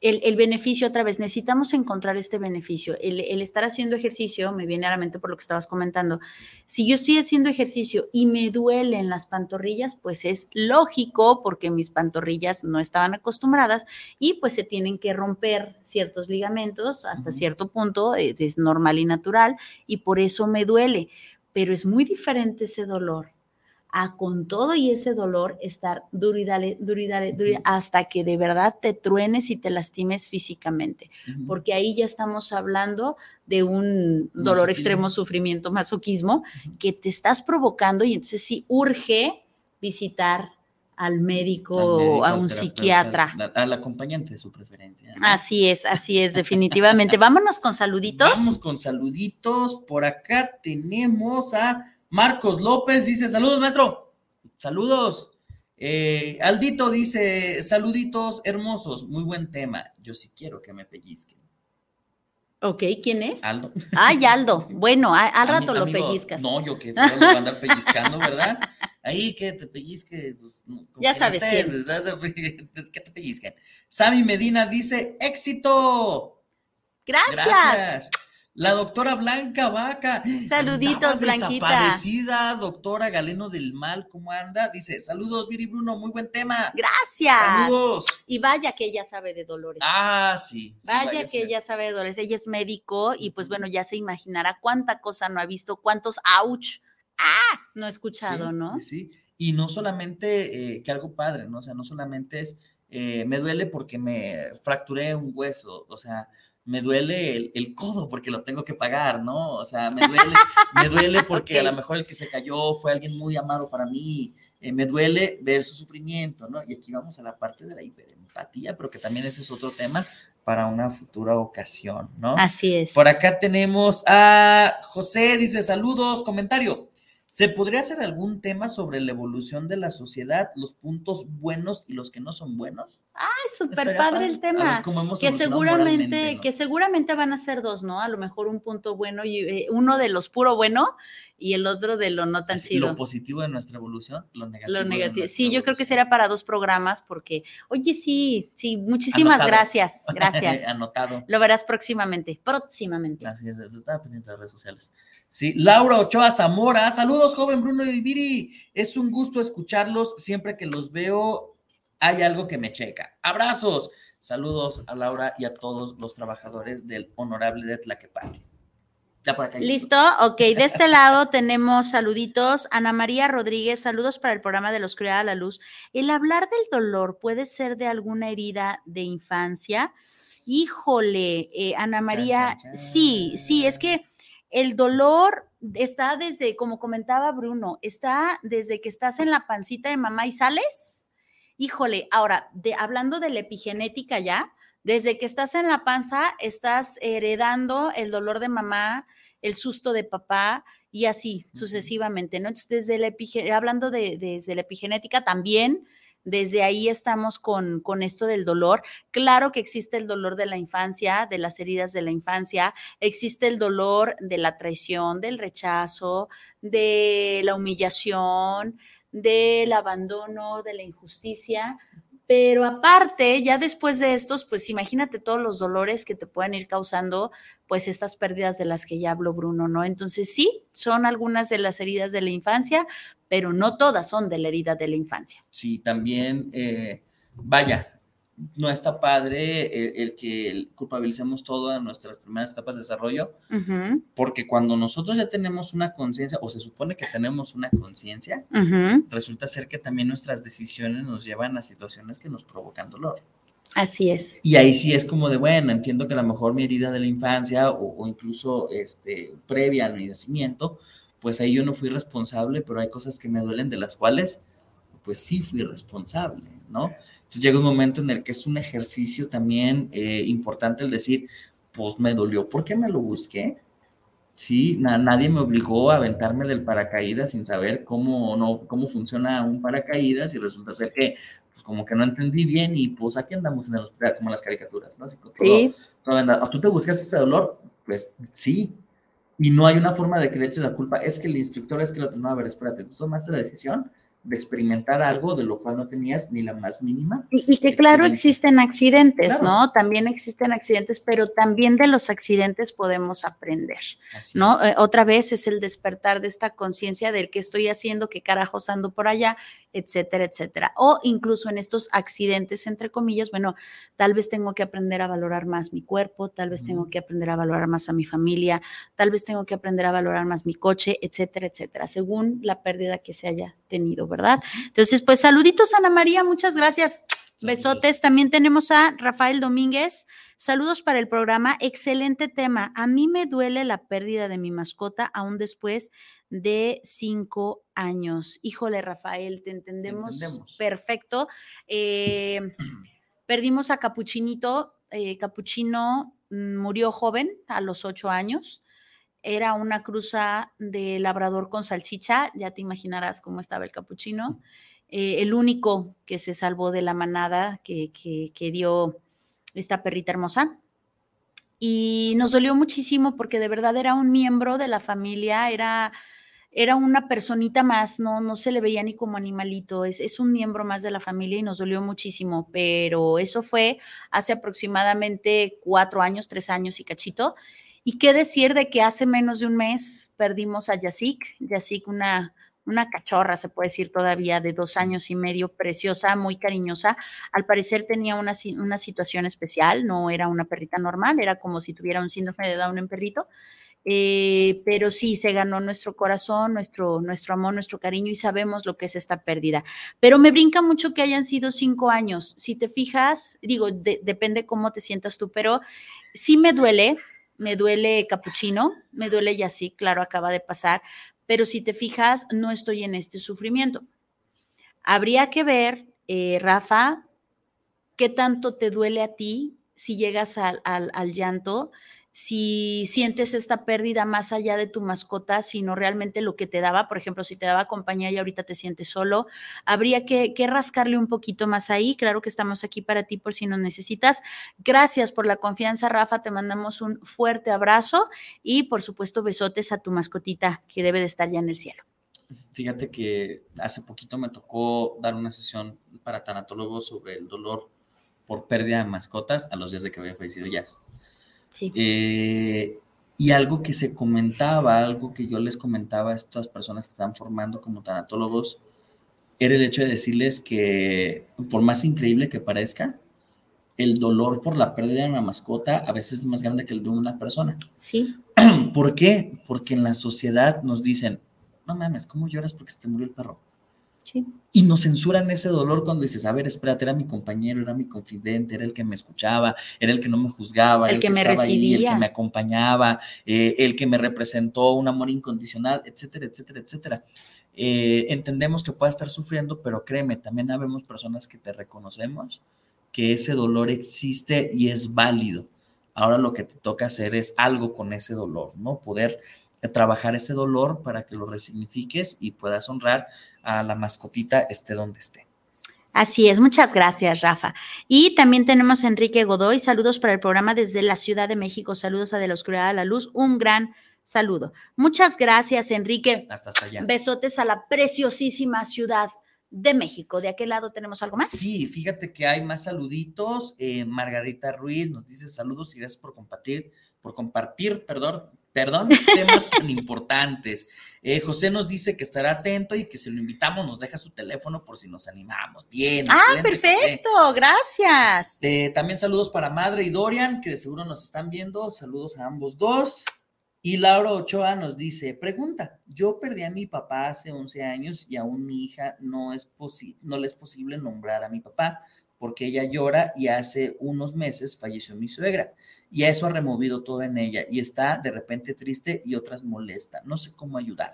Speaker 3: El, beneficio otra vez, necesitamos encontrar este beneficio. El, estar haciendo ejercicio, me viene a la mente por lo que estabas comentando, si yo estoy haciendo ejercicio y me duelen las pantorrillas, pues es lógico porque mis pantorrillas no estaban acostumbradas y pues se tienen que romper ciertos ligamentos hasta cierto punto, es normal y natural y por eso me duele. Pero es muy diferente ese dolor a con todo y ese dolor estar duro y dale, duro y dale, duro hasta que de verdad te truenes y te lastimes físicamente, porque ahí ya estamos hablando de un dolor extremo, sufrimiento, masoquismo, que te estás provocando y entonces sí urge visitar al médico, o a un psiquiatra.
Speaker 4: Al acompañante de su preferencia.
Speaker 3: Así es, así es, definitivamente. Vámonos con saluditos.
Speaker 4: Vamos con saluditos. Por acá tenemos a Marcos López dice, saludos, maestro. Saludos. Eh, Aldito dice, saluditos hermosos, muy buen tema. Yo sí quiero que me pellizquen.
Speaker 3: Ok, ¿quién es?
Speaker 4: Aldo.
Speaker 3: Ay, Aldo. Bueno, al rato lo pellizcas.
Speaker 4: No, yo que te voy a andar pellizcando, ¿verdad? Ahí que te pellizque. Pues,
Speaker 3: ya sabes quién.
Speaker 4: Que te pellizquen. Sammy Medina dice, éxito.
Speaker 3: Gracias. Gracias.
Speaker 4: La doctora Blanca Vaca.
Speaker 3: Saluditos, Blanquita.
Speaker 4: Desaparecida, doctora Galeno del Mal, ¿cómo anda? Dice, saludos, Viri Bruno, muy buen tema.
Speaker 3: Gracias. Saludos. Y vaya que ella sabe de dolores.
Speaker 4: Ah, sí.
Speaker 3: vaya, que ella sabe de dolores. Ella es médico y pues bueno, ya se imaginará cuánta cosa no ha visto, cuántos ouch. Ah, no ha escuchado, ¿no?
Speaker 4: Sí, sí. Y no solamente eh, que algo padre, ¿no? O sea, no solamente es, eh, me duele porque me fracturé un hueso, o sea, me duele el, codo porque lo tengo que pagar, ¿no? O sea, me duele, me duele porque a lo mejor el que se cayó fue alguien muy amado para mí, eh, me duele ver su sufrimiento, ¿no? Y aquí vamos a la parte de la hiperempatía, pero que también ese es otro tema para una futura ocasión, ¿no?
Speaker 3: Así es.
Speaker 4: Por acá tenemos a José, dice saludos, comentario. ¿Se podría hacer algún tema sobre la evolución de la sociedad, los puntos buenos y los que no son buenos?
Speaker 3: Ah, súper padre el tema. que seguramente, que seguramente van a ser dos, ¿no? A lo mejor un punto bueno y eh, uno de los puro bueno y el otro de lo no tan chido.
Speaker 4: Lo positivo de nuestra evolución, lo negativo.
Speaker 3: Lo negativo. Sí, yo creo que será para dos programas porque, oye, sí, sí, muchísimas gracias. Gracias.
Speaker 4: Anotado.
Speaker 3: Lo verás próximamente, próximamente.
Speaker 4: Así es, estaba pendiente de las redes sociales. Sí, Laura Ochoa Zamora, saludos, joven Bruno y Viri. Es un gusto escucharlos. Siempre que los veo, hay algo que me checa. Abrazos. Saludos a Laura y a todos los trabajadores del Honorable de Tlaquepaque.
Speaker 3: Listo, ok. De este lado tenemos saluditos. Ana María Rodríguez, saludos para el programa de los Criados a la Luz. El hablar del dolor puede ser de alguna herida de infancia. Híjole, eh, Ana María, sí, sí, es que el dolor está desde, como comentaba Bruno, está desde que estás en la pancita de mamá y sales. Híjole, ahora, de, hablando de la epigenética ya, desde que estás en la panza, estás heredando el dolor de mamá, el susto de papá y así sucesivamente, ¿no? Entonces, desde la hablando de, desde la epigenética también, desde ahí estamos con, con, esto del dolor. Claro que existe el dolor de la infancia, de las heridas de la infancia, existe el dolor de la traición, del rechazo, de la humillación, del abandono, de la injusticia, pero aparte, ya después de estos, pues imagínate todos los dolores que te pueden ir causando, pues estas pérdidas de las que ya habló Bruno, ¿no? Entonces sí, son algunas de las heridas de la infancia, pero no todas son de la herida de la infancia.
Speaker 4: Sí, también, eh, vaya, no está padre el, que culpabilicemos todas nuestras primeras etapas de desarrollo, porque cuando nosotros ya tenemos una conciencia, o se supone que tenemos una conciencia, resulta ser que también nuestras decisiones nos llevan a situaciones que nos provocan dolor.
Speaker 3: Así es.
Speaker 4: Y ahí sí es como de, bueno, entiendo que a lo mejor mi herida de la infancia o, incluso este, previa a mi nacimiento, pues ahí yo no fui responsable, pero hay cosas que me duelen de las cuales, pues sí fui responsable, ¿no? Llega un momento en el que es un ejercicio también eh, importante el decir, pues me dolió porque me lo busqué. Sí, nadie me obligó a aventarme del paracaídas sin saber cómo, no, cómo funciona un paracaídas y resulta ser que pues, como que no entendí bien y pues aquí andamos en el hospital como las caricaturas, ¿no? sí. ¿Tú te buscaste ese dolor? Pues sí. Y no hay una forma de que le eches la culpa. Es que el instructor es que lo no, a ver, espérate, tú tomaste la decisión, de experimentar algo de lo cual no tenías ni la más mínima.
Speaker 3: Y, que claro existen accidentes, ¿no? También existen accidentes, pero también de los accidentes podemos aprender, ¿no? Eh, otra vez es el despertar de esta conciencia del que estoy haciendo, qué carajos ando por allá, etcétera, etcétera. O incluso en estos accidentes, entre comillas, bueno, tal vez tengo que aprender a valorar más mi cuerpo, tal vez tengo que aprender a valorar más a mi familia, tal vez tengo que aprender a valorar más mi coche, etcétera, etcétera, según la pérdida que se haya tenido, ¿verdad? Entonces, pues saluditos, Ana María, muchas gracias. Besotes. También tenemos a Rafael Domínguez. Saludos para el programa. Excelente tema. A mí me duele la pérdida de mi mascota aún después de cinco años. Híjole, Rafael, te entendemos, perfecto. Eh, perdimos a Capuchinito. Eh, Capuchino mm, murió joven, a los ocho años. Era una cruza de labrador con salchicha, ya te imaginarás cómo estaba el capuchino. Eh, el único que se salvó de la manada que, que dio esta perrita hermosa y nos dolió muchísimo porque de verdad era un miembro de la familia, era era una personita más, no, no se le veía ni como animalito, es, es, un miembro más de la familia y nos dolió muchísimo, pero eso fue hace aproximadamente cuatro años, tres años y cachito. Y qué decir de que hace menos de un mes perdimos a Yasik, Yasik, una, una cachorra, se puede decir todavía, de dos años y medio, preciosa, muy cariñosa. Al parecer tenía una, una situación especial, no era una perrita normal, era como si tuviera un síndrome de Down en perrito. Eh, pero sí, se ganó nuestro corazón, nuestro, nuestro amor, nuestro cariño y sabemos lo que es esta pérdida. Pero me brinca mucho que hayan sido cinco años. Si te fijas, digo, depende cómo te sientas tú, pero sí me duele, me duele Capuchino, me duele ya sí, claro, acaba de pasar, pero si te fijas, no estoy en este sufrimiento. Habría que ver, eh, Rafa, qué tanto te duele a ti si llegas al, al llanto si sientes esta pérdida más allá de tu mascota, sino realmente lo que te daba, por ejemplo, si te daba compañía y ahorita te sientes solo, habría que, rascarle un poquito más ahí. Claro que estamos aquí para ti por si nos necesitas. Gracias por la confianza, Rafa. Te mandamos un fuerte abrazo y, por supuesto, besotes a tu mascotita que debe de estar ya en el cielo.
Speaker 4: Fíjate que hace poquito me tocó dar una sesión para tanatólogos sobre el dolor por pérdida de mascotas a los días de que había fallecido Jazz. Eh, y algo que se comentaba, algo que yo les comentaba a estas personas que están formando como tanatólogos, era el hecho de decirles que, por más increíble que parezca, el dolor por la pérdida de una mascota a veces es más grande que el de una persona.
Speaker 3: Sí.
Speaker 4: ¿Por qué? Porque en la sociedad nos dicen, no mames, ¿cómo lloras porque se te murió el perro? Y nos censuran ese dolor cuando dices, a ver, espérate, era mi compañero, era mi confidente, era el que me escuchaba, era el que no me juzgaba,
Speaker 3: el, que, me estaba ahí,
Speaker 4: el que me acompañaba, eh, el que me representó un amor incondicional, etcétera, etcétera, etcétera. Eh, entendemos que pueda estar sufriendo, pero créeme, también habemos personas que te reconocemos que ese dolor existe y es válido. Ahora lo que te toca hacer es algo con ese dolor, ¿no? Poder trabajar ese dolor para que lo resignifiques y puedas honrar a la mascotita esté donde esté.
Speaker 3: Así es, muchas gracias, Rafa. Y también tenemos a Enrique Godoy, saludos para el programa desde la Ciudad de México, saludos a De la Oscuridad a la Luz, un gran saludo. Muchas gracias, Enrique.
Speaker 4: Hasta, allá.
Speaker 3: Besotes a la preciosísima Ciudad de México. ¿De aquel lado tenemos algo más?
Speaker 4: Sí, fíjate que hay más saluditos. Eh, Margarita Ruiz nos dice saludos y gracias por compartir, por compartir, perdón, perdón, temas tan importantes. Eh, José nos dice que estará atento y que si lo invitamos nos deja su teléfono por si nos animamos. Bien.
Speaker 3: Ah, perfecto, gracias.
Speaker 4: Eh, también saludos para Madre y Dorian, que de seguro nos están viendo. Saludos a ambos dos. Y Laura Ochoa nos dice, pregunta, yo perdí a mi papá hace 11 años y aún mi hija no, es no le es posible nombrar a mi papá porque ella llora y hace unos meses falleció mi suegra y eso ha removido todo en ella y está de repente triste y otras molesta. No sé cómo ayudar.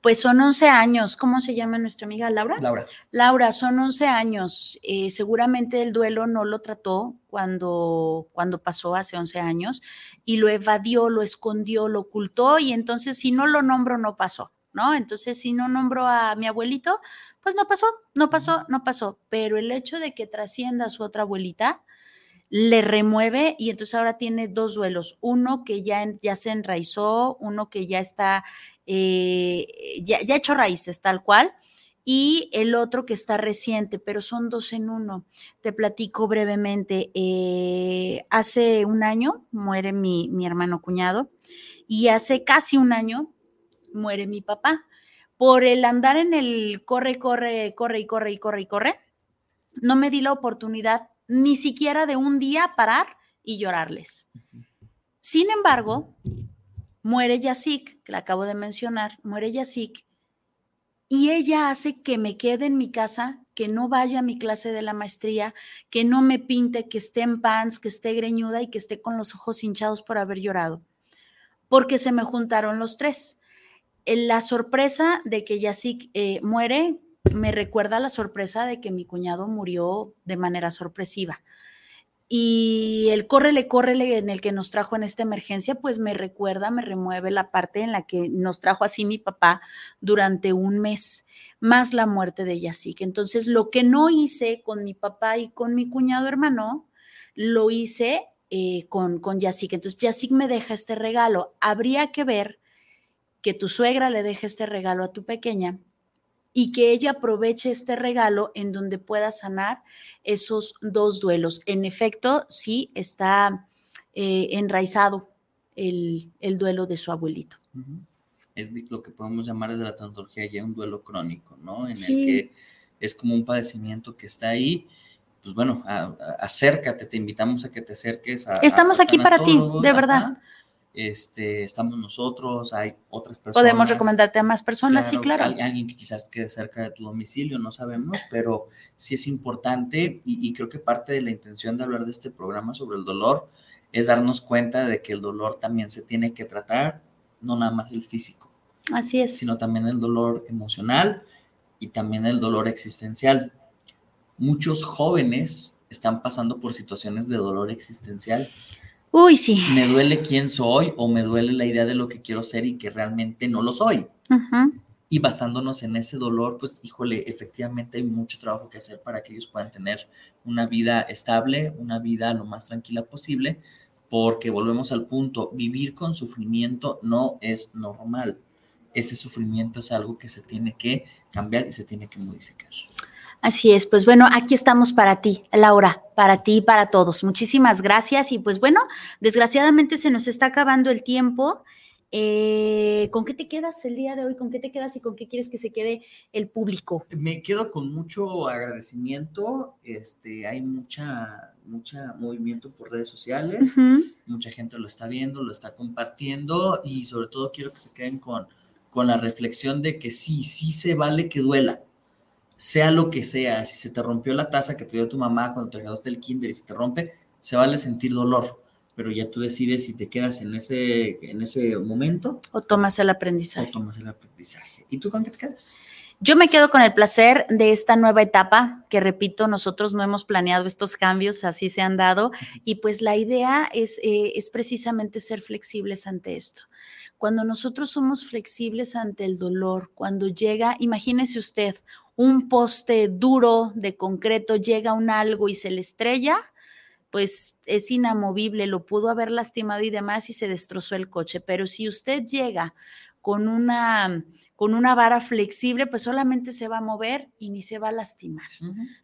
Speaker 3: Pues son 11 años. ¿Cómo se llama nuestra amiga Laura?
Speaker 4: Laura.
Speaker 3: Laura, son 11 años. Eh, seguramente el duelo no lo trató cuando, cuando pasó hace 11 años y lo evadió, lo escondió, lo ocultó y entonces si no lo nombro no pasó, ¿no? Entonces si no nombro a mi abuelito, pues no pasó, no pasó, no pasó. Pero el hecho de que trascienda a su otra abuelita le remueve y entonces ahora tiene dos duelos. Uno que ya, ya se enraizó, uno que ya está, eh, ya, ya hecho raíces tal cual y el otro que está reciente, pero son dos en uno. Te platico brevemente. Eh, hace un año muere mi, mi, hermano cuñado y hace casi un año muere mi papá por el andar en el corre, corre, corre y corre y corre y corre, no me di la oportunidad ni siquiera de un día parar y llorarles. Sin embargo, muere Yasik, que la acabo de mencionar, muere Yasik, y ella hace que me quede en mi casa, que no vaya a mi clase de la maestría, que no me pinte, que esté en pants, que esté greñuda y que esté con los ojos hinchados por haber llorado, porque se me juntaron los tres la sorpresa de que Yasik eh, muere me recuerda la sorpresa de que mi cuñado murió de manera sorpresiva. Y el córrele, córrele en el que nos trajo en esta emergencia, pues me recuerda, me remueve la parte en la que nos trajo así mi papá durante un mes, más la muerte de Yasik. Entonces, lo que no hice con mi papá y con mi cuñado hermano, lo hice eh, con, con Yasik. Entonces, Yasik me deja este regalo. Habría que ver que tu suegra le deje este regalo a tu pequeña y que ella aproveche este regalo en donde pueda sanar esos dos duelos. En efecto, sí está eh, enraizado el, duelo de su abuelito.
Speaker 4: Es lo que podemos llamar desde la tanatología ya un duelo crónico, ¿no? En el que es como un padecimiento que está ahí. Pues bueno, acércate, te invitamos a que te acerques a.
Speaker 3: Estamos aquí para ti, de verdad
Speaker 4: este, estamos nosotros, hay otras personas.
Speaker 3: Podemos recomendarte a más personas, sí, claro.
Speaker 4: alguien que quizás quede cerca de tu domicilio, no sabemos, pero sí es importante y, creo que parte de la intención de hablar de este programa sobre el dolor es darnos cuenta de que el dolor también se tiene que tratar, no nada más el físico.
Speaker 3: Así es.
Speaker 4: Sino también el dolor emocional y también el dolor existencial. Muchos jóvenes están pasando por situaciones de dolor existencial
Speaker 3: Uy, sí.
Speaker 4: Me duele quién soy o me duele la idea de lo que quiero ser y que realmente no lo soy. Y basándonos en ese dolor, pues híjole, efectivamente hay mucho trabajo que hacer para que ellos puedan tener una vida estable, una vida lo más tranquila posible, porque volvemos al punto, vivir con sufrimiento no es normal. Ese sufrimiento es algo que se tiene que cambiar y se tiene que modificar.
Speaker 3: Así es, pues bueno, aquí estamos para ti, Laura, para ti y para todos. Muchísimas gracias y pues bueno, desgraciadamente se nos está acabando el tiempo. Eh, ¿Con qué te quedas el día de hoy? ¿Con qué te quedas y con qué quieres que se quede el público?
Speaker 4: Me quedo con mucho agradecimiento. Este, hay mucha, mucha movimiento por redes sociales. Mucha gente lo está viendo, lo está compartiendo y sobre todo quiero que se queden con, con la reflexión de que sí, sí se vale que duela sea lo que sea, si se te rompió la taza que te dio tu mamá cuando te graduaste del kinder y se te rompe, se vale sentir dolor, pero ya tú decides si te quedas en ese, en ese momento.
Speaker 3: O tomas el aprendizaje.
Speaker 4: O tomas el aprendizaje. ¿Y tú con qué te quedas?
Speaker 3: Yo me quedo con el placer de esta nueva etapa, que repito, nosotros no hemos planeado estos cambios, así se han dado, y pues la idea es, eh, es precisamente ser flexibles ante esto. Cuando nosotros somos flexibles ante el dolor, cuando llega, imagínese usted, un poste duro de concreto llega un algo y se le estrella, pues es inamovible, lo pudo haber lastimado y demás y se destrozó el coche. Pero si usted llega con una, con una vara flexible, pues solamente se va a mover y ni se va a lastimar.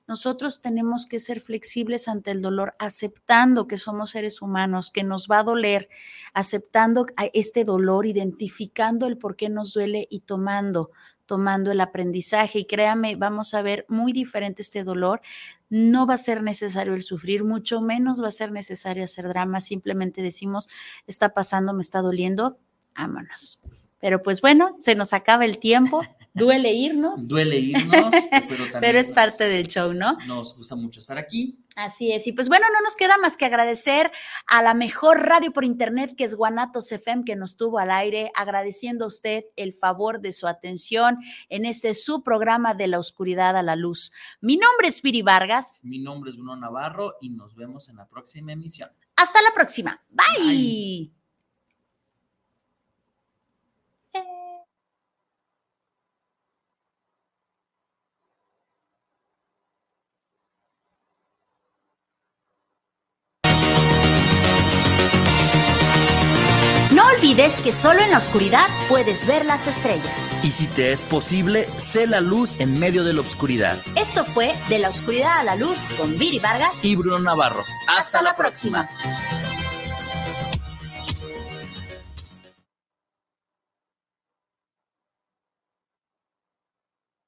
Speaker 3: Nosotros tenemos que ser flexibles ante el dolor, aceptando que somos seres humanos, que nos va a doler, aceptando este dolor, identificando el por qué nos duele y tomando tomando el aprendizaje. Y créame, vamos a ver muy diferente este dolor. No va a ser necesario el sufrir, mucho menos va a ser necesario hacer drama. Simplemente decimos, está pasando, me está doliendo, vámonos. Pero pues bueno, se nos acaba el tiempo. Duele irnos.
Speaker 4: Duele irnos,
Speaker 3: pero también. pero es parte del show, ¿no?
Speaker 4: Nos gusta mucho estar aquí.
Speaker 3: Así es. Y pues bueno, no nos queda más que agradecer a la mejor radio por internet que es Guanatos FM que nos tuvo al aire, agradeciendo a usted el favor de su atención en este su programa de la oscuridad a la luz. Mi nombre es Viri Vargas.
Speaker 4: Mi nombre es Bruno Navarro y nos vemos en la próxima emisión.
Speaker 3: Hasta la próxima. Bye. Olvides que solo en la oscuridad puedes ver las estrellas.
Speaker 4: Y si te es posible, sé la luz en medio de la oscuridad.
Speaker 3: Esto fue De la oscuridad a la luz con Viri Vargas
Speaker 4: y Bruno Navarro. Hasta, la próxima.